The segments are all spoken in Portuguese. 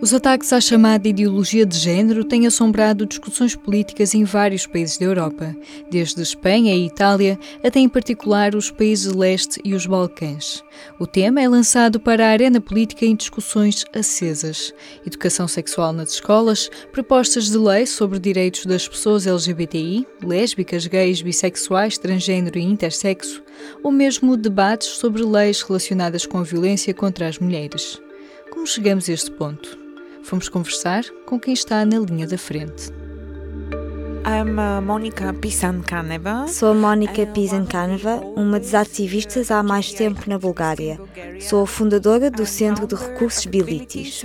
Os ataques à chamada ideologia de género têm assombrado discussões políticas em vários países da Europa, desde Espanha e Itália até em particular os países de leste e os Balcãs. O tema é lançado para a arena política em discussões acesas: educação sexual nas escolas, propostas de lei sobre direitos das pessoas LGBTI, lésbicas, gays, bissexuais, transgênero e intersexo, ou mesmo debates sobre leis relacionadas com a violência contra as mulheres. Como chegamos a este ponto? Fomos conversar com quem está na linha da frente. Sou a Mónica Pisankaneva, uma das ativistas há mais tempo na Bulgária. Sou a fundadora do Centro de Recursos Bilitis.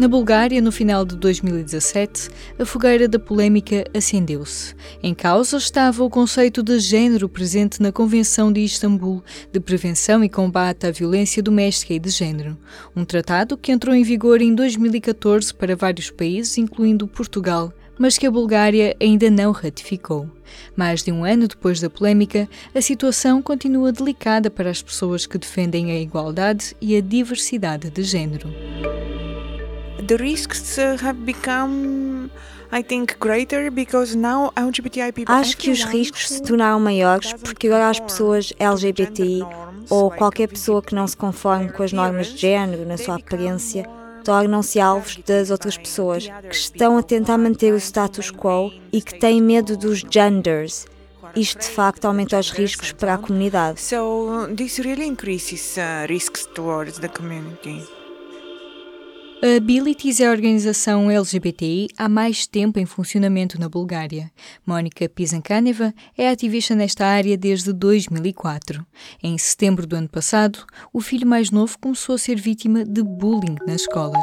Na Bulgária, no final de 2017, a fogueira da polémica acendeu-se. Em causa estava o conceito de género presente na Convenção de Istambul de Prevenção e Combate à Violência Doméstica e de Género, um tratado que entrou em vigor em 2014 para vários países, incluindo Portugal, mas que a Bulgária ainda não ratificou. Mais de um ano depois da polémica, a situação continua delicada para as pessoas que defendem a igualdade e a diversidade de género the risks uh, have become I think greater because now LGBTI people Acho que os riscos se tornaram maiores porque agora as pessoas LGBTI ou qualquer pessoa que não se conforme com as normas de género na sua aparência tornam-se alvos das outras pessoas que estão a tentar manter o status quo e que têm medo dos genders. Isto de facto aumenta os riscos para a comunidade. So this really increases uh, risks towards the community. A Abilities é a organização LGBTI há mais tempo em funcionamento na Bulgária. Mónica Pizankaneva é ativista nesta área desde 2004. Em setembro do ano passado, o filho mais novo começou a ser vítima de bullying na escola.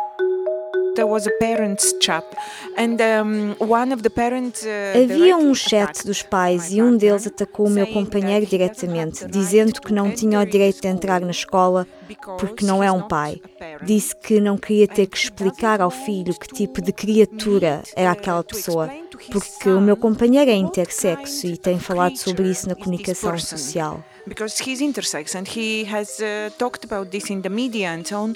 Havia um chat dos pais e um deles atacou o meu companheiro diretamente, dizendo que não tinha o direito de entrar na escola porque não é um pai. Disse que não queria ter que explicar ao filho que tipo de criatura era aquela pessoa, porque o meu companheiro é intersexo e tem falado sobre isso na comunicação social because he's intersex and he has uh, talked about this in the media and so on.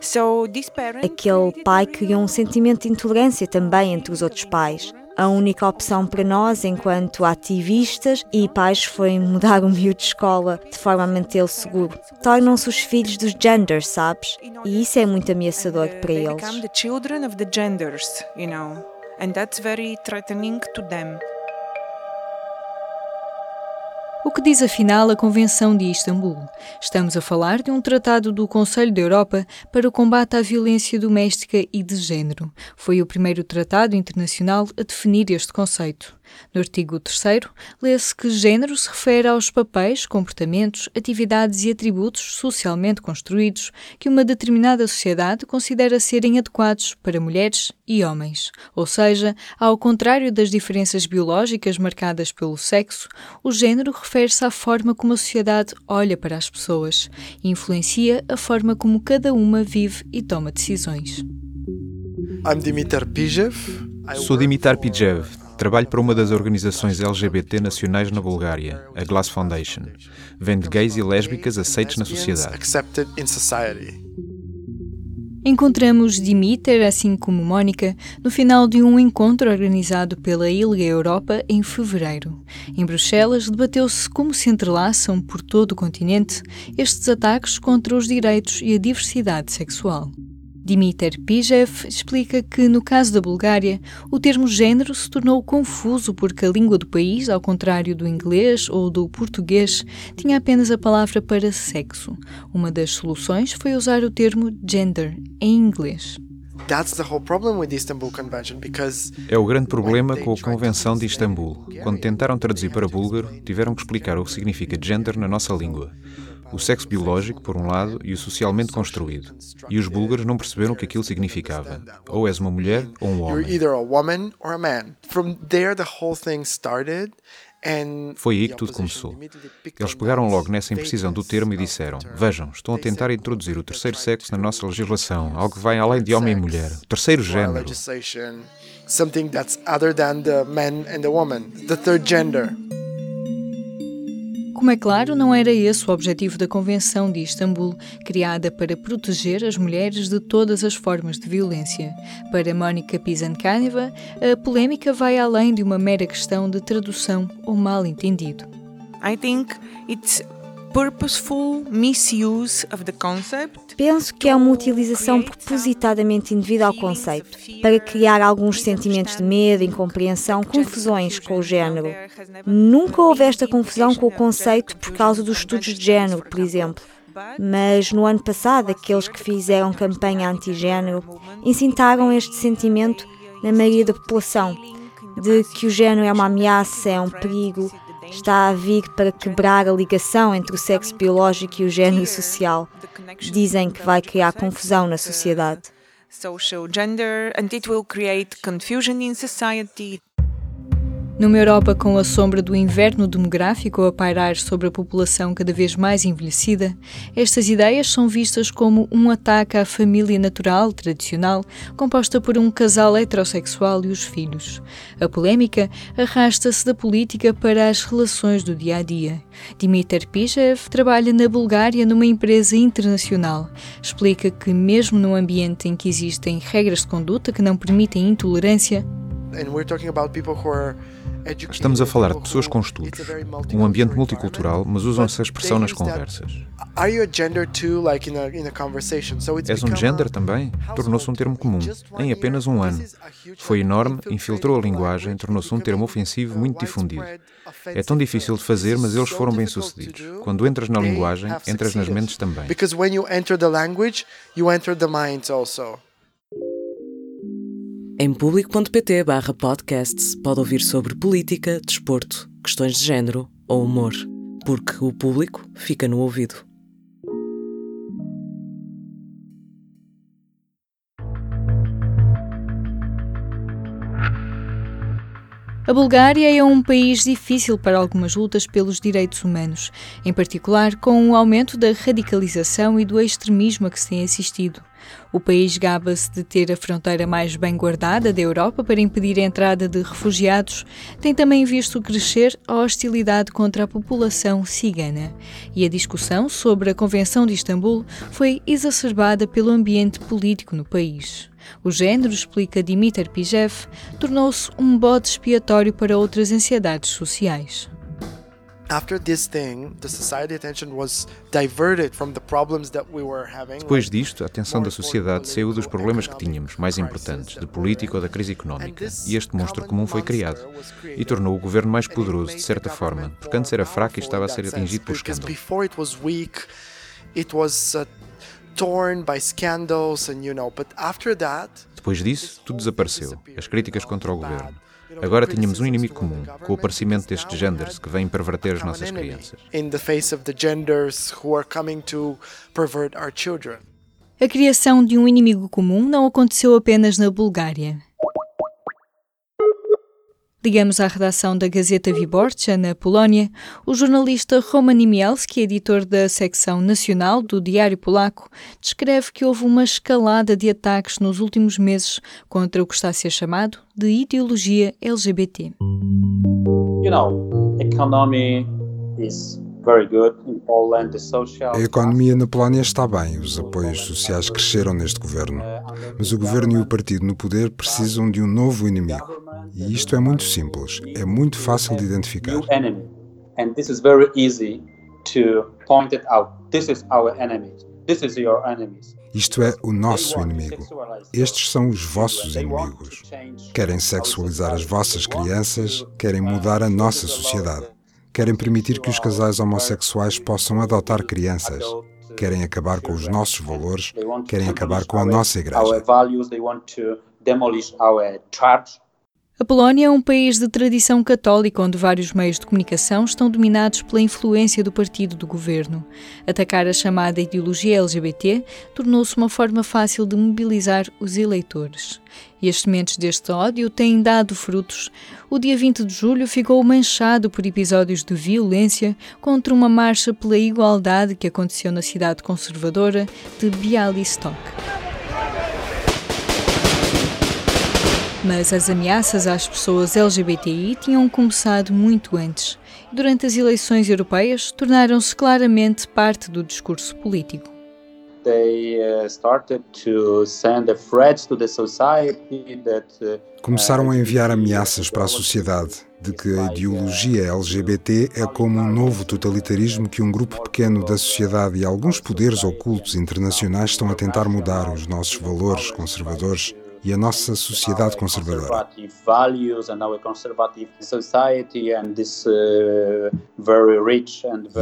So this parent Aquele pai criou um sentimento de intolerância também entre os outros pais. A única opção para nós, enquanto ativistas e pais, foi mudar o miúdo de escola de forma a mantê-lo seguro. Tornam-se os filhos dos genders, sabes? E isso é muito ameaçador para eles. And that's very threatening to them. O que diz afinal a Convenção de Istambul? Estamos a falar de um tratado do Conselho da Europa para o combate à violência doméstica e de género. Foi o primeiro tratado internacional a definir este conceito. No artigo 3, lê-se que género se refere aos papéis, comportamentos, atividades e atributos socialmente construídos que uma determinada sociedade considera serem adequados para mulheres e homens. Ou seja, ao contrário das diferenças biológicas marcadas pelo sexo, o género refere-se à forma como a sociedade olha para as pessoas e influencia a forma como cada uma vive e toma decisões. Sou Dimitar Pijev, Trabalho para uma das organizações LGBT nacionais na Bulgária, a Glass Foundation. Vende gays e lésbicas aceitos na sociedade. Encontramos Dimiter, assim como Mónica, no final de um encontro organizado pela ILGA Europa em fevereiro. Em Bruxelas, debateu-se como se entrelaçam por todo o continente estes ataques contra os direitos e a diversidade sexual. Dimitar Pijev explica que, no caso da Bulgária, o termo género se tornou confuso porque a língua do país, ao contrário do inglês ou do português, tinha apenas a palavra para sexo. Uma das soluções foi usar o termo gender em inglês. É o grande problema com a Convenção de Istambul. Quando tentaram traduzir para búlgaro, tiveram que explicar o que significa gender na nossa língua o sexo biológico, por um lado, e o socialmente construído. E os búlgaros não perceberam o que aquilo significava. Ou és uma mulher ou um homem. Foi aí que tudo começou. Eles pegaram logo nessa imprecisão do termo e disseram: Vejam, estão a tentar introduzir o terceiro sexo na nossa legislação, algo que vai além de homem e mulher, o terceiro género. Something that's other than the man and the woman, the third gender. Como é claro, não era esse o objetivo da Convenção de Istambul, criada para proteger as mulheres de todas as formas de violência. Para Mónica Pizankaneva, a polémica vai além de uma mera questão de tradução ou mal-entendido. I think it's purposeful misuse of the concept. Penso que é uma utilização propositadamente indevida ao conceito, para criar alguns sentimentos de medo, incompreensão, confusões com o género. Nunca houve esta confusão com o conceito por causa dos estudos de género, por exemplo. Mas no ano passado, aqueles que fizeram campanha anti-género incitaram este sentimento na maioria da população, de que o género é uma ameaça, é um perigo, está a vir para quebrar a ligação entre o sexo biológico e o género social. Dizem que vai criar confusão na sociedade. Social gender and it will create confusion in society. Numa Europa com a sombra do inverno demográfico a pairar sobre a população cada vez mais envelhecida, estas ideias são vistas como um ataque à família natural tradicional, composta por um casal heterossexual e os filhos. A polémica arrasta-se da política para as relações do dia a dia. Dimitar Pijev trabalha na Bulgária numa empresa internacional. Explica que, mesmo num ambiente em que existem regras de conduta que não permitem intolerância, And we're talking about people who are Estamos a falar de pessoas com estudos, um ambiente multicultural, mas usam essa expressão nas conversas. És um gender também? Tornou-se um termo comum, em apenas um ano. Foi enorme, infiltrou a linguagem, tornou-se um termo ofensivo muito difundido. É tão difícil de fazer, mas eles foram bem-sucedidos. Quando entras na linguagem, entras nas mentes também. Because when you enter the language, you enter the minds also. Em público.pt barra podcasts pode ouvir sobre política, desporto, questões de género ou humor, porque o público fica no ouvido. A Bulgária é um país difícil para algumas lutas pelos direitos humanos, em particular com o aumento da radicalização e do extremismo a que se tem assistido. O país gaba-se de ter a fronteira mais bem guardada da Europa para impedir a entrada de refugiados, tem também visto crescer a hostilidade contra a população cigana. E a discussão sobre a Convenção de Istambul foi exacerbada pelo ambiente político no país. O género, explica Dimitar Pijev, tornou-se um bode expiatório para outras ansiedades sociais. Depois disto, a atenção da sociedade saiu dos problemas que tínhamos, mais importantes, de política ou da crise económica, e este monstro comum foi criado e tornou o governo mais poderoso, de certa forma, porque antes era fraco e estava a ser atingido por escândalo Depois disso, tudo desapareceu. As críticas contra o governo. Agora tínhamos um inimigo comum, com o aparecimento destes genders que vêm perverter as nossas crianças. A criação de um inimigo comum não aconteceu apenas na Bulgária. Ligamos à redação da Gazeta Wyborcza, na Polónia, o jornalista Roman Imielski, editor da secção nacional do Diário Polaco, descreve que houve uma escalada de ataques nos últimos meses contra o que está a ser chamado de ideologia LGBT. You know, economy is a economia na Polónia está bem, os apoios sociais cresceram neste governo. Mas o governo e o partido no poder precisam de um novo inimigo. E isto é muito simples, é muito fácil de identificar. Isto é o nosso inimigo. Estes são os vossos inimigos. Querem sexualizar as vossas crianças, querem mudar a nossa sociedade. Querem permitir que os casais homossexuais possam adotar crianças. Querem acabar com os nossos valores, querem acabar com a nossa igreja. A Polónia é um país de tradição católica onde vários meios de comunicação estão dominados pela influência do partido do governo. Atacar a chamada ideologia LGBT tornou-se uma forma fácil de mobilizar os eleitores. E as sementes deste ódio têm dado frutos. O dia 20 de julho ficou manchado por episódios de violência contra uma marcha pela igualdade que aconteceu na cidade conservadora de Bialystok. Mas as ameaças às pessoas LGBTI tinham começado muito antes. Durante as eleições europeias, tornaram-se claramente parte do discurso político. Uh, uh, Começaram a enviar ameaças para a sociedade de que a ideologia LGBT é como um novo totalitarismo que um grupo pequeno da sociedade e alguns poderes ocultos internacionais estão a tentar mudar os nossos valores conservadores e a nossa sociedade conservadora.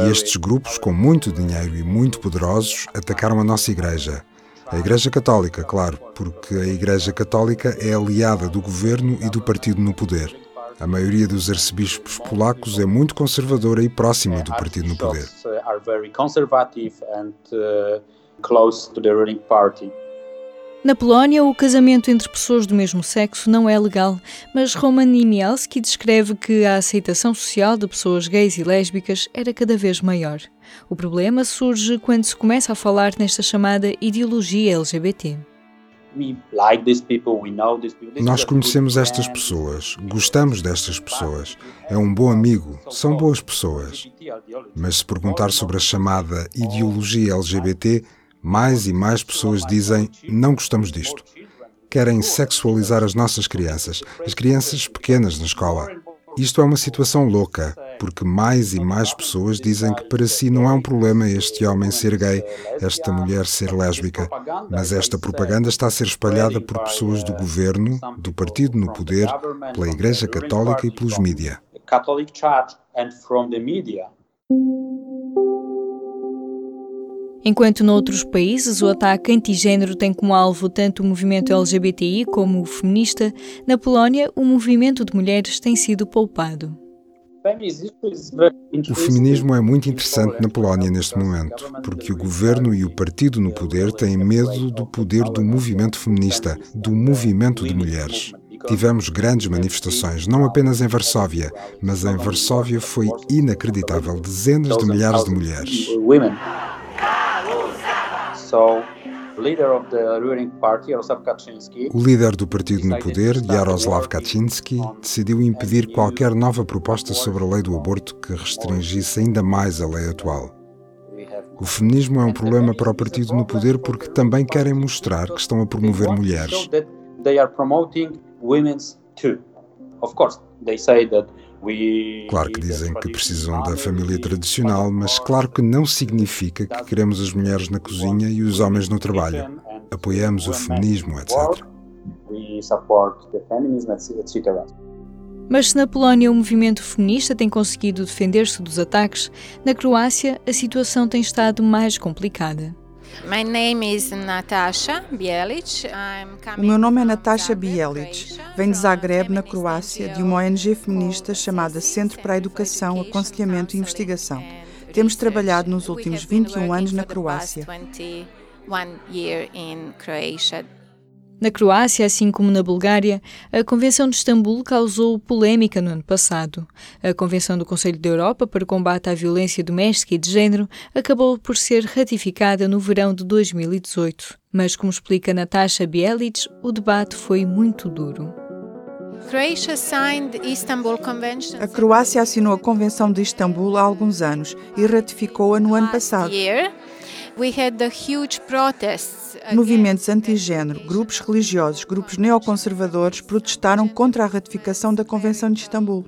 E estes grupos, com muito dinheiro e muito poderosos, atacaram a nossa Igreja. A Igreja Católica, claro, porque a Igreja Católica é aliada do governo e do partido no poder. A maioria dos arcebispos polacos é muito conservadora e próxima do partido no poder. Na Polónia, o casamento entre pessoas do mesmo sexo não é legal, mas Roman Nimielski descreve que a aceitação social de pessoas gays e lésbicas era cada vez maior. O problema surge quando se começa a falar nesta chamada ideologia LGBT. Nós conhecemos estas pessoas, gostamos destas pessoas, é um bom amigo, são boas pessoas. Mas se perguntar sobre a chamada ideologia LGBT, mais e mais pessoas dizem não gostamos disto. Querem sexualizar as nossas crianças, as crianças pequenas na escola. Isto é uma situação louca, porque mais e mais pessoas dizem que para si não é um problema este homem ser gay, esta mulher ser lésbica, mas esta propaganda está a ser espalhada por pessoas do governo, do partido no poder, pela Igreja Católica e pelos mídia. Enquanto noutros países o ataque antigênero tem como alvo tanto o movimento LGBTI como o feminista, na Polónia o movimento de mulheres tem sido poupado. O feminismo é muito interessante na Polónia neste momento, porque o governo e o partido no poder têm medo do poder do movimento feminista, do movimento de mulheres. Tivemos grandes manifestações, não apenas em Varsóvia, mas em Varsóvia foi inacreditável dezenas de milhares de mulheres. O líder do partido no poder, Jaroslav Kaczynski, decidiu impedir qualquer nova proposta sobre a lei do aborto que restringisse ainda mais a lei atual. O feminismo é um problema para o partido no poder porque também querem mostrar que estão a promover mulheres. Of course, they say that Claro que dizem que precisam da família tradicional, mas claro que não significa que queremos as mulheres na cozinha e os homens no trabalho. Apoiamos o feminismo, etc. Mas se na Polónia o movimento feminista tem conseguido defender-se dos ataques, na Croácia a situação tem estado mais complicada. O meu nome é Natasha Bielic. Venho de Zagreb, na Croácia, de uma ONG feminista chamada Centro para a Educação, Aconselhamento e Investigação. Temos trabalhado nos últimos 21 anos na Croácia. Na Croácia, assim como na Bulgária, a Convenção de Istambul causou polémica no ano passado. A Convenção do Conselho da Europa para o combate à violência doméstica e de género acabou por ser ratificada no verão de 2018. Mas, como explica Natasha Bielic, o debate foi muito duro. A Croácia assinou a Convenção de Istambul há alguns anos e ratificou-a no ano passado. Movimentos anti-género, grupos religiosos, grupos neoconservadores protestaram contra a ratificação da Convenção de Istambul.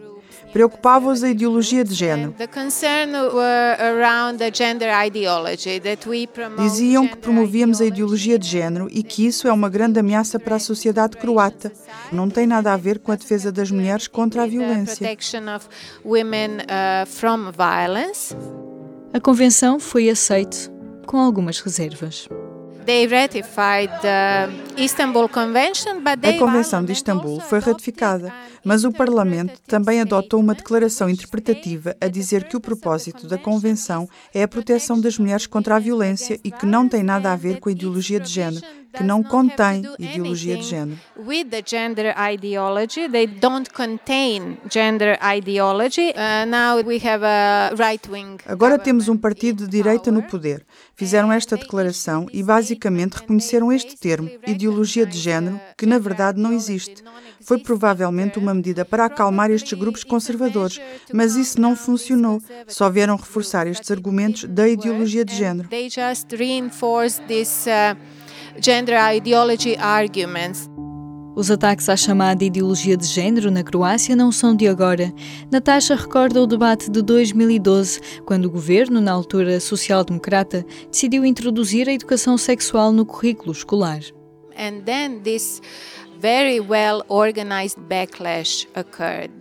Preocupava-os a ideologia de género. Diziam que promovíamos a ideologia de género e que isso é uma grande ameaça para a sociedade croata. Não tem nada a ver com a defesa das mulheres contra a violência. A convenção foi aceita com algumas reservas. A Convenção de Istambul foi ratificada, mas o Parlamento também adotou uma declaração interpretativa a dizer que o propósito da Convenção é a proteção das mulheres contra a violência e que não tem nada a ver com a ideologia de género, que não contém ideologia de género. Agora temos um partido de direita no poder. Fizeram esta declaração e basicamente reconheceram este termo, ideologia de género, que na verdade não existe. Foi provavelmente uma medida para acalmar estes grupos conservadores, mas isso não funcionou. Só vieram reforçar estes argumentos da ideologia de género. Gender ideology arguments. Os ataques à chamada ideologia de género na Croácia não são de agora. Natasha recorda o debate de 2012, quando o governo, na altura social-democrata, decidiu introduzir a educação sexual no currículo escolar. And then this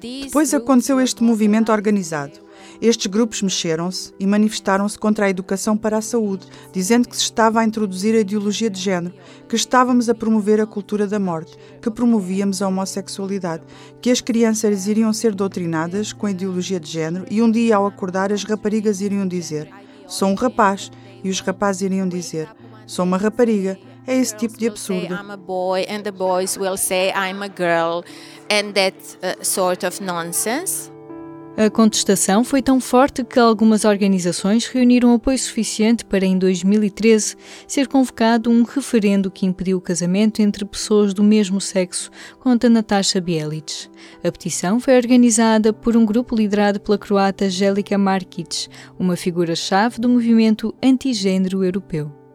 depois aconteceu este movimento organizado. Estes grupos mexeram-se e manifestaram-se contra a educação para a saúde, dizendo que se estava a introduzir a ideologia de género, que estávamos a promover a cultura da morte, que promovíamos a homossexualidade, que as crianças iriam ser doutrinadas com a ideologia de género e um dia ao acordar as raparigas iriam dizer: Sou um rapaz, e os rapazes iriam dizer: Sou uma rapariga é esse tipo de absurdo. I'm a boy and the boys will say I'm a girl and that uh, sort of nonsense. A contestação foi tão forte que algumas organizações reuniram apoio suficiente para, em 2013, ser convocado um referendo que impediu o casamento entre pessoas do mesmo sexo, conta Natasha Bielic. A petição foi organizada por um grupo liderado pela croata Jelika Markic, uma figura-chave do movimento antigênero europeu.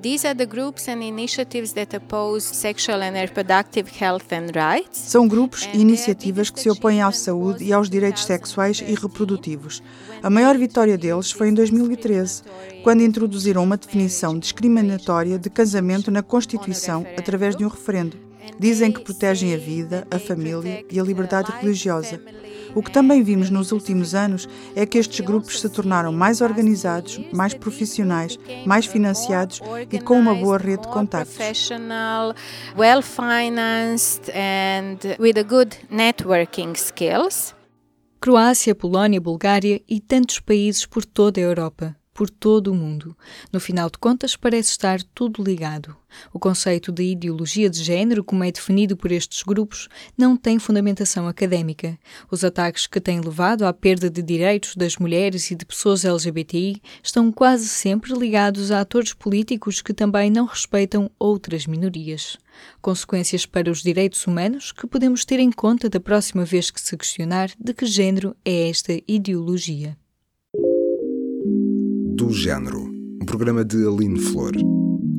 These are the groups and initiatives that oppose sexual and reproductive health and rights. São grupos e iniciativas que se opõem à saúde e aos direitos sexuais e reprodutivos. A maior vitória deles foi em 2013, quando introduziram uma definição discriminatória de casamento na Constituição através de um referendo. Dizem que protegem a vida, a família e a liberdade religiosa. O que também vimos nos últimos anos é que estes grupos se tornaram mais organizados, mais profissionais, mais financiados e com uma boa rede de contactos. well financed and with a good networking skills. Croácia, Polónia, Bulgária e tantos países por toda a Europa por todo o mundo. No final de contas, parece estar tudo ligado. O conceito de ideologia de género, como é definido por estes grupos, não tem fundamentação académica. Os ataques que têm levado à perda de direitos das mulheres e de pessoas LGBTI estão quase sempre ligados a atores políticos que também não respeitam outras minorias. Consequências para os direitos humanos que podemos ter em conta da próxima vez que se questionar de que género é esta ideologia do Género, um programa de Aline Flor.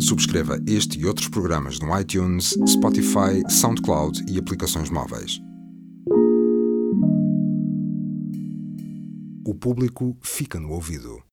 Subscreva este e outros programas no iTunes, Spotify, SoundCloud e aplicações móveis. O público fica no ouvido.